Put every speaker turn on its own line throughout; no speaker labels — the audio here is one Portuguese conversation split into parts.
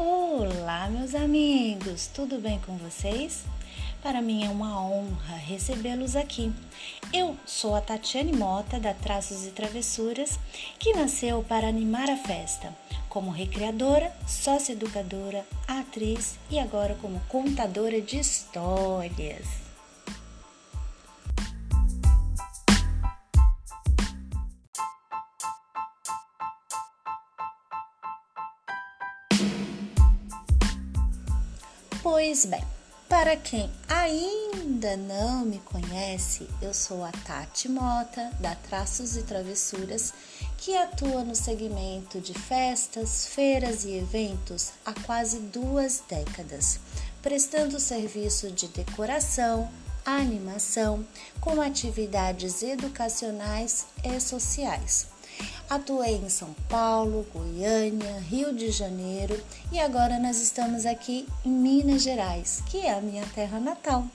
Olá, meus amigos, tudo bem com vocês? Para mim é uma honra recebê-los aqui. Eu sou a Tatiane Mota, da Traços e Travessuras, que nasceu para animar a festa, como recreadora, sócia-educadora, atriz e agora como contadora de histórias. Pois bem, para quem ainda não me conhece, eu sou a Tati Mota, da Traços e Travessuras, que atua no segmento de festas, feiras e eventos há quase duas décadas, prestando serviço de decoração, animação, com atividades educacionais e sociais Atuei em São Paulo, Goiânia, Rio de Janeiro e agora nós estamos aqui em Minas Gerais, que é a minha terra natal.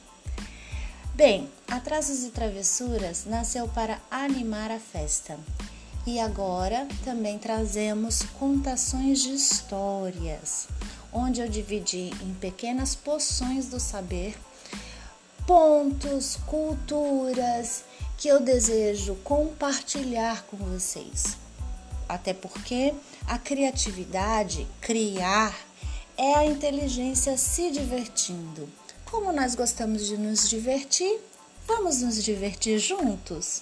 Bem, Atrasos e Travessuras nasceu para animar a festa e agora também trazemos contações de histórias, onde eu dividi em pequenas poções do saber pontos, culturas que eu desejo compartilhar com vocês. Até porque a criatividade, criar, é a inteligência se divertindo. Como nós gostamos de nos divertir, vamos nos divertir juntos?